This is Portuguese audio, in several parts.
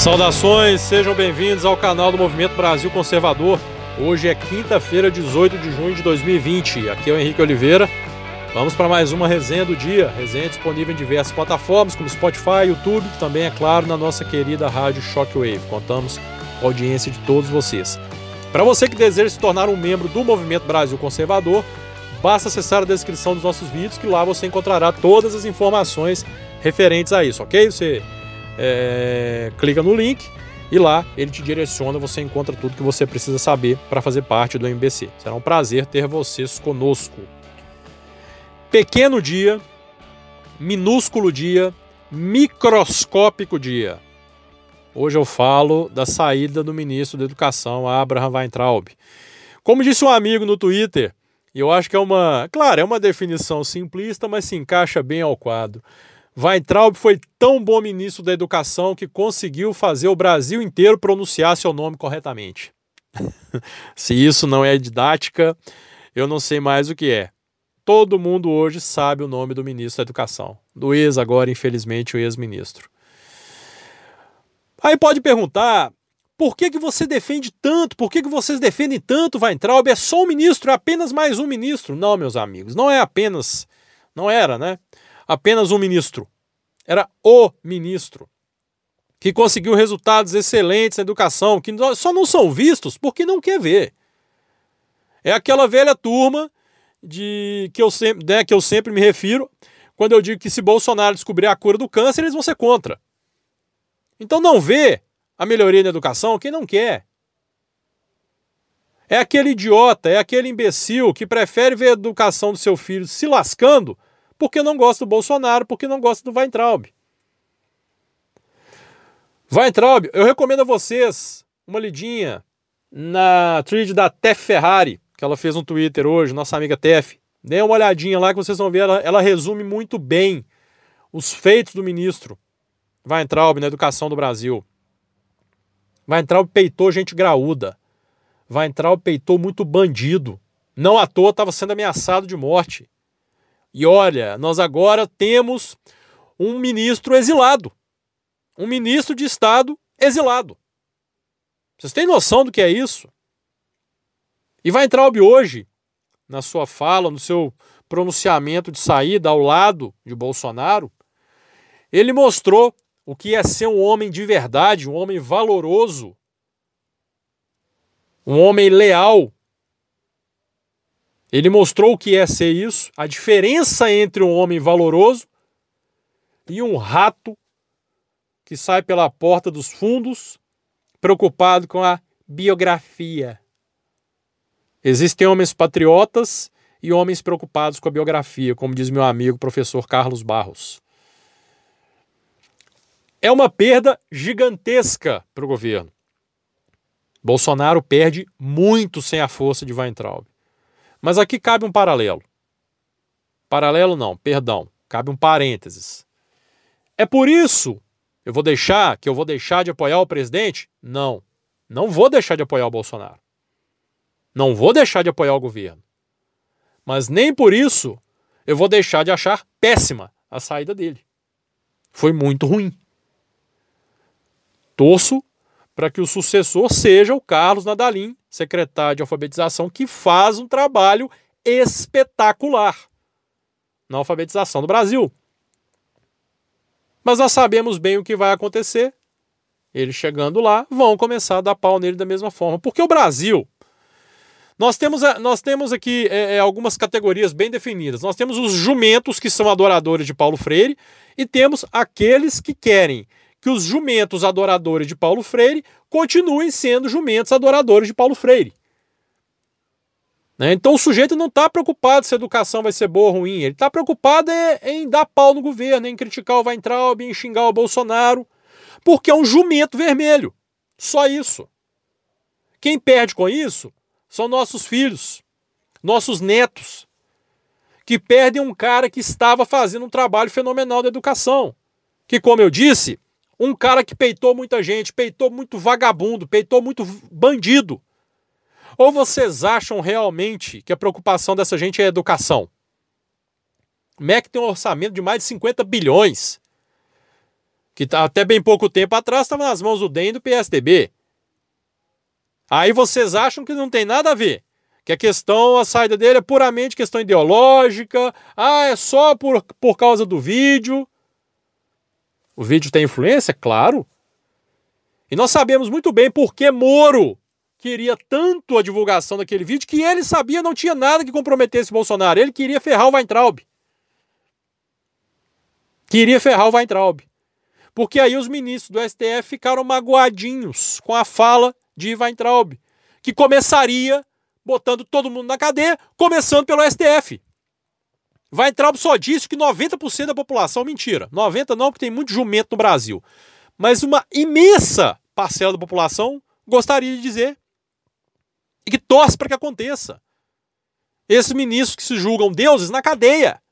Saudações, sejam bem-vindos ao canal do Movimento Brasil Conservador. Hoje é quinta-feira, 18 de junho de 2020. Aqui é o Henrique Oliveira. Vamos para mais uma resenha do dia. Resenha disponível em diversas plataformas, como Spotify, YouTube, também, é claro, na nossa querida rádio Shockwave. Contamos com a audiência de todos vocês. Para você que deseja se tornar um membro do Movimento Brasil Conservador, basta acessar a descrição dos nossos vídeos, que lá você encontrará todas as informações referentes a isso, ok? Você é, clica no link e lá ele te direciona, você encontra tudo que você precisa saber para fazer parte do MBC. Será um prazer ter vocês conosco. Pequeno dia, minúsculo dia, microscópico dia. Hoje eu falo da saída do ministro da Educação, Abraham Weintraub. Como disse um amigo no Twitter, e eu acho que é uma, claro, é uma definição simplista, mas se encaixa bem ao quadro. Weintraub foi tão bom ministro da Educação que conseguiu fazer o Brasil inteiro pronunciar seu nome corretamente. Se isso não é didática, eu não sei mais o que é. Todo mundo hoje sabe o nome do ministro da Educação. Do ex, agora, infelizmente, o ex-ministro. Aí pode perguntar, por que, que você defende tanto? Por que, que vocês defendem tanto Weintraub? É só um ministro, é apenas mais um ministro. Não, meus amigos, não é apenas, não era, né? Apenas um ministro. Era o ministro que conseguiu resultados excelentes na educação, que só não são vistos porque não quer ver. É aquela velha turma de que eu sempre, né, que eu sempre me refiro quando eu digo que se Bolsonaro descobrir a cura do câncer, eles vão ser contra. Então não vê a melhoria na educação quem não quer. É aquele idiota, é aquele imbecil que prefere ver a educação do seu filho se lascando porque não gosta do Bolsonaro, porque não gosta do Weintraub. Weintraub, eu recomendo a vocês uma lidinha na thread da Tef Ferrari, que ela fez no Twitter hoje, nossa amiga Tef. Dê uma olhadinha lá que vocês vão ver, ela, ela resume muito bem os feitos do ministro Weintraub na educação do Brasil. Weintraub peitou gente graúda. Weintraub peitou muito bandido. Não à toa estava sendo ameaçado de morte. E olha, nós agora temos um ministro exilado. Um ministro de Estado exilado. Vocês têm noção do que é isso? E vai entrar hoje, na sua fala, no seu pronunciamento de saída ao lado de Bolsonaro, ele mostrou o que é ser um homem de verdade, um homem valoroso, um homem leal ele mostrou o que é ser isso, a diferença entre um homem valoroso e um rato que sai pela porta dos fundos, preocupado com a biografia. Existem homens patriotas e homens preocupados com a biografia, como diz meu amigo professor Carlos Barros. É uma perda gigantesca para o governo. Bolsonaro perde muito sem a força de Weintraub. Mas aqui cabe um paralelo. Paralelo não, perdão, cabe um parênteses. É por isso eu vou deixar que eu vou deixar de apoiar o presidente? Não. Não vou deixar de apoiar o Bolsonaro. Não vou deixar de apoiar o governo. Mas nem por isso eu vou deixar de achar péssima a saída dele. Foi muito ruim. Torço para que o sucessor seja o Carlos Nadalim, secretário de alfabetização, que faz um trabalho espetacular na alfabetização do Brasil. Mas nós sabemos bem o que vai acontecer. Eles chegando lá vão começar a dar pau nele da mesma forma. Porque o Brasil. Nós temos, nós temos aqui é, é algumas categorias bem definidas. Nós temos os jumentos, que são adoradores de Paulo Freire, e temos aqueles que querem que os jumentos adoradores de Paulo Freire continuem sendo jumentos adoradores de Paulo Freire. Né? Então o sujeito não está preocupado se a educação vai ser boa ou ruim, ele está preocupado é, em dar pau no governo, em criticar o Weintraub, em xingar o Bolsonaro, porque é um jumento vermelho. Só isso. Quem perde com isso são nossos filhos, nossos netos, que perdem um cara que estava fazendo um trabalho fenomenal da educação. Que, como eu disse, um cara que peitou muita gente, peitou muito vagabundo, peitou muito bandido. Ou vocês acham realmente que a preocupação dessa gente é educação? O MEC tem um orçamento de mais de 50 bilhões. que tá, até bem pouco tempo atrás estava nas mãos do DEM e do PSDB. Aí vocês acham que não tem nada a ver. Que a questão, a saída dele é puramente questão ideológica. Ah, é só por, por causa do vídeo. O vídeo tem influência? Claro. E nós sabemos muito bem por que Moro queria tanto a divulgação daquele vídeo que ele sabia não tinha nada que comprometesse Bolsonaro. Ele queria ferrar o Weintraub. Queria ferrar o Weintraub. Porque aí os ministros do STF ficaram magoadinhos com a fala de Weintraub, que começaria botando todo mundo na cadeia, começando pelo STF. Weintraub só disse que 90% da população, mentira, 90% não, porque tem muito jumento no Brasil, mas uma imensa parcela da população gostaria de dizer e que torce para que aconteça. Esses ministros que se julgam deuses na cadeia.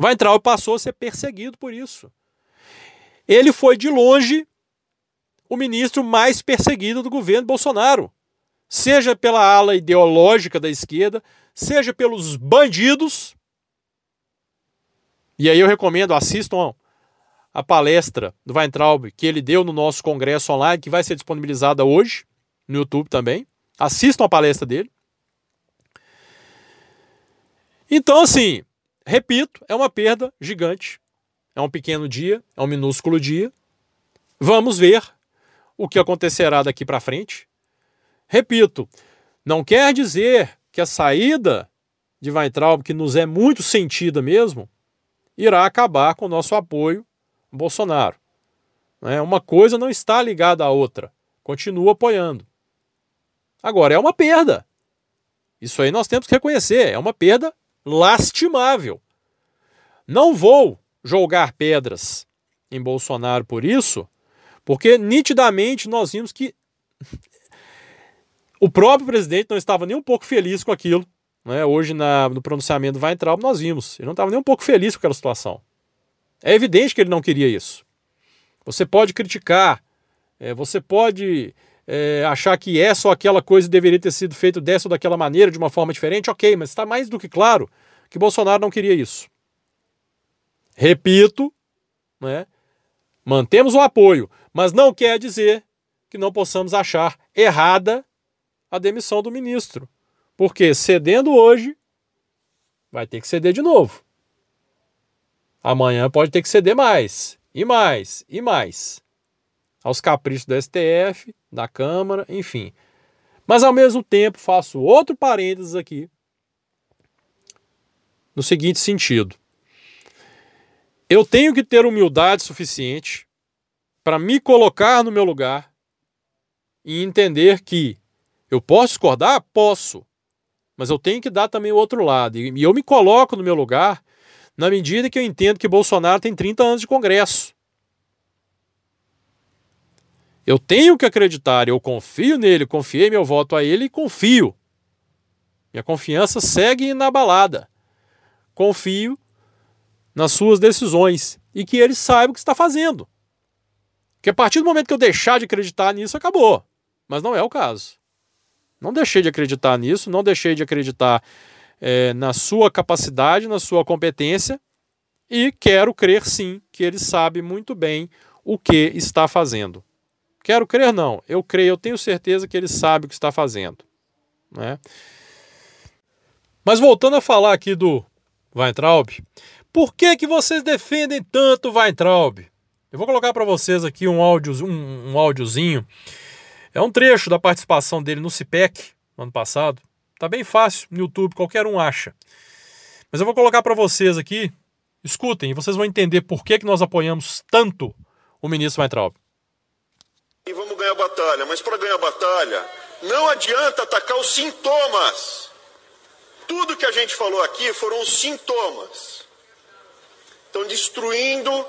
Weintraub passou a ser perseguido por isso. Ele foi de longe o ministro mais perseguido do governo Bolsonaro, seja pela ala ideológica da esquerda, seja pelos bandidos. E aí eu recomendo, assistam a palestra do Weintraub que ele deu no nosso congresso online, que vai ser disponibilizada hoje no YouTube também. Assistam a palestra dele. Então, assim, repito, é uma perda gigante. É um pequeno dia, é um minúsculo dia. Vamos ver o que acontecerá daqui para frente. Repito, não quer dizer que a saída de Weintraub, que nos é muito sentida mesmo, irá acabar com o nosso apoio ao Bolsonaro. É, uma coisa não está ligada à outra. Continua apoiando. Agora, é uma perda. Isso aí nós temos que reconhecer. É uma perda lastimável. Não vou jogar pedras em Bolsonaro por isso, porque nitidamente nós vimos que o próprio presidente não estava nem um pouco feliz com aquilo. Né? Hoje, na, no pronunciamento do Weintraub, nós vimos. Ele não estava nem um pouco feliz com aquela situação. É evidente que ele não queria isso. Você pode criticar, é, você pode é, achar que essa ou aquela coisa deveria ter sido feita dessa ou daquela maneira, de uma forma diferente, ok, mas está mais do que claro que Bolsonaro não queria isso. Repito, né? Mantemos o apoio, mas não quer dizer que não possamos achar errada a demissão do ministro. Porque cedendo hoje, vai ter que ceder de novo. Amanhã pode ter que ceder mais, e mais, e mais. Aos caprichos do STF, da Câmara, enfim. Mas ao mesmo tempo faço outro parênteses aqui, no seguinte sentido. Eu tenho que ter humildade suficiente para me colocar no meu lugar e entender que eu posso discordar? Posso. Mas eu tenho que dar também o outro lado. E eu me coloco no meu lugar na medida que eu entendo que Bolsonaro tem 30 anos de Congresso. Eu tenho que acreditar, eu confio nele, confiei meu voto a ele e confio. Minha confiança segue inabalada. Confio nas suas decisões e que ele saiba o que está fazendo. Porque a partir do momento que eu deixar de acreditar nisso, acabou. Mas não é o caso. Não deixei de acreditar nisso, não deixei de acreditar é, na sua capacidade, na sua competência e quero crer sim que ele sabe muito bem o que está fazendo. Quero crer não, eu creio, eu tenho certeza que ele sabe o que está fazendo. Né? Mas voltando a falar aqui do Weintraub, por que, que vocês defendem tanto Weintraub? Eu vou colocar para vocês aqui um, áudio, um, um áudiozinho. É um trecho da participação dele no CIPEC, no ano passado. Tá bem fácil no YouTube, qualquer um acha. Mas eu vou colocar para vocês aqui. Escutem, vocês vão entender por que, que nós apoiamos tanto o ministro Weintraub. E vamos ganhar batalha, mas para ganhar batalha, não adianta atacar os sintomas. Tudo que a gente falou aqui foram os sintomas estão destruindo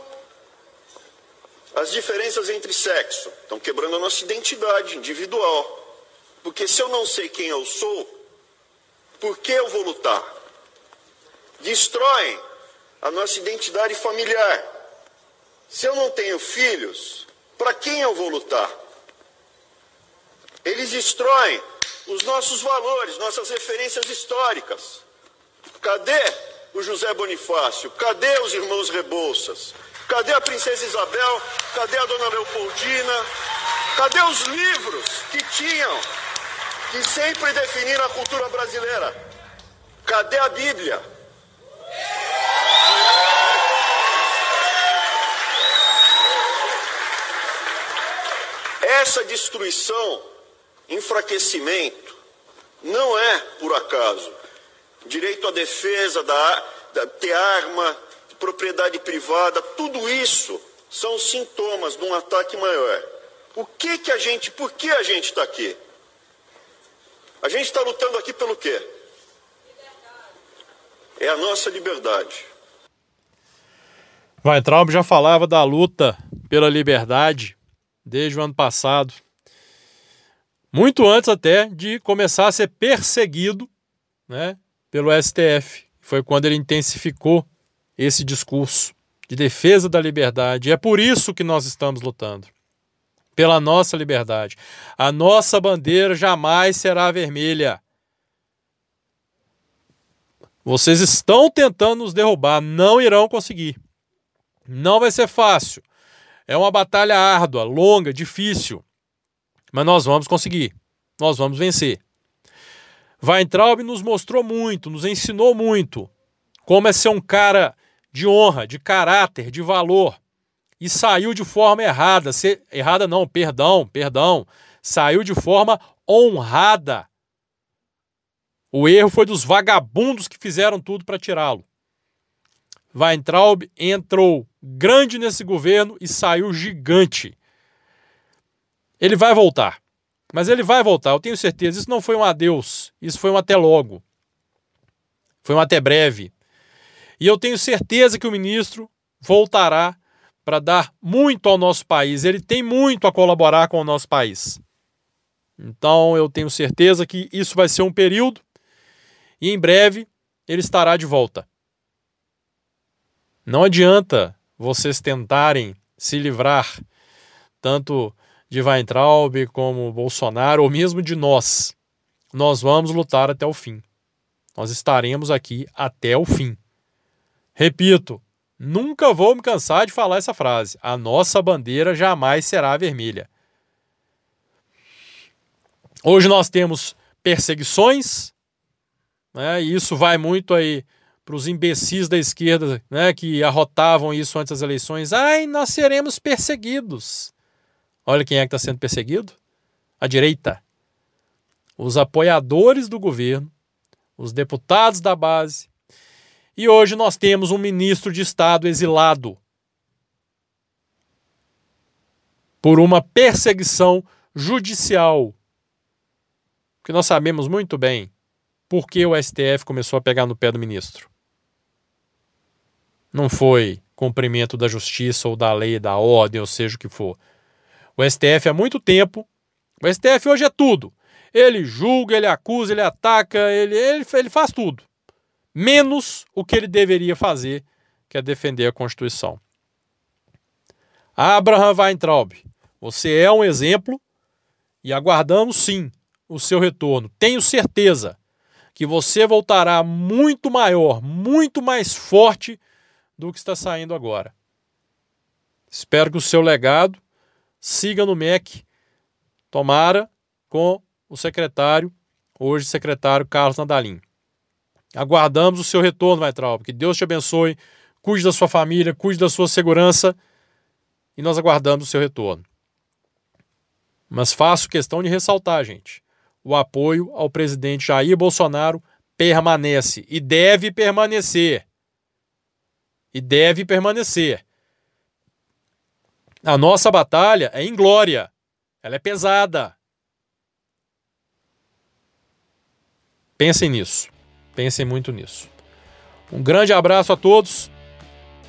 as diferenças entre sexo, estão quebrando a nossa identidade individual. Porque se eu não sei quem eu sou, por que eu vou lutar? Destroem a nossa identidade familiar. Se eu não tenho filhos, para quem eu vou lutar? Eles destroem os nossos valores, nossas referências históricas. Cadê o José Bonifácio? Cadê os irmãos Rebouças? Cadê a princesa Isabel? Cadê a dona Leopoldina? Cadê os livros que tinham, que sempre definiram a cultura brasileira? Cadê a Bíblia? Essa destruição, enfraquecimento, não é por acaso. Direito à defesa, da, da, ter arma, propriedade privada, tudo isso são sintomas de um ataque maior. O que que a gente, por que a gente está aqui? A gente está lutando aqui pelo quê? É a nossa liberdade. Weintraub já falava da luta pela liberdade desde o ano passado. Muito antes até de começar a ser perseguido né, pelo STF. Foi quando ele intensificou esse discurso de defesa da liberdade. É por isso que nós estamos lutando. Pela nossa liberdade. A nossa bandeira jamais será vermelha. Vocês estão tentando nos derrubar, não irão conseguir. Não vai ser fácil. É uma batalha árdua, longa, difícil. Mas nós vamos conseguir. Nós vamos vencer. Weintraub nos mostrou muito, nos ensinou muito como é ser um cara de honra, de caráter, de valor. E saiu de forma errada. Se, errada não, perdão, perdão. Saiu de forma honrada. O erro foi dos vagabundos que fizeram tudo para tirá-lo. Weintraub entrou grande nesse governo e saiu gigante. Ele vai voltar. Mas ele vai voltar, eu tenho certeza. Isso não foi um adeus, isso foi um até logo. Foi um até breve. E eu tenho certeza que o ministro voltará para dar muito ao nosso país. Ele tem muito a colaborar com o nosso país. Então eu tenho certeza que isso vai ser um período e em breve ele estará de volta. Não adianta vocês tentarem se livrar tanto de Weintraub como Bolsonaro ou mesmo de nós. Nós vamos lutar até o fim. Nós estaremos aqui até o fim. Repito, nunca vou me cansar de falar essa frase. A nossa bandeira jamais será vermelha. Hoje nós temos perseguições, né, e isso vai muito aí para os imbecis da esquerda né, que arrotavam isso antes das eleições. Ai, nós seremos perseguidos. Olha quem é que está sendo perseguido: a direita. Os apoiadores do governo, os deputados da base. E hoje nós temos um ministro de Estado exilado por uma perseguição judicial. Que nós sabemos muito bem por que o STF começou a pegar no pé do ministro. Não foi cumprimento da justiça ou da lei, da ordem, ou seja o que for. O STF há muito tempo. O STF hoje é tudo. Ele julga, ele acusa, ele ataca, ele, ele, ele faz tudo. Menos o que ele deveria fazer, que é defender a Constituição. Abraham Weintraub, você é um exemplo e aguardamos sim o seu retorno. Tenho certeza que você voltará muito maior, muito mais forte do que está saindo agora. Espero que o seu legado siga no MEC, tomara, com o secretário, hoje secretário Carlos Nadalim. Aguardamos o seu retorno, Vaitraub. Que Deus te abençoe, cuide da sua família, cuide da sua segurança e nós aguardamos o seu retorno. Mas faço questão de ressaltar, gente, o apoio ao presidente Jair Bolsonaro permanece e deve permanecer. E deve permanecer. A nossa batalha é em glória. Ela é pesada. Pensem nisso. Pensem muito nisso. Um grande abraço a todos.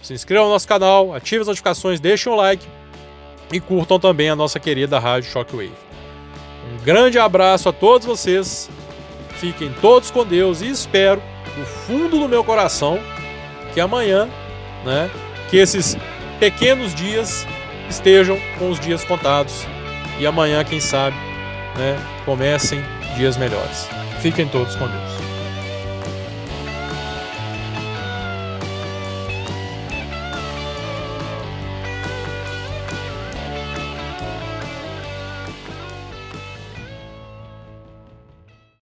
Se inscrevam no nosso canal, ativem as notificações, deixem o like e curtam também a nossa querida Rádio Shockwave. Um grande abraço a todos vocês. Fiquem todos com Deus e espero do fundo do meu coração que amanhã, né, que esses pequenos dias estejam com os dias contados e amanhã, quem sabe, né, comecem dias melhores. Fiquem todos com Deus.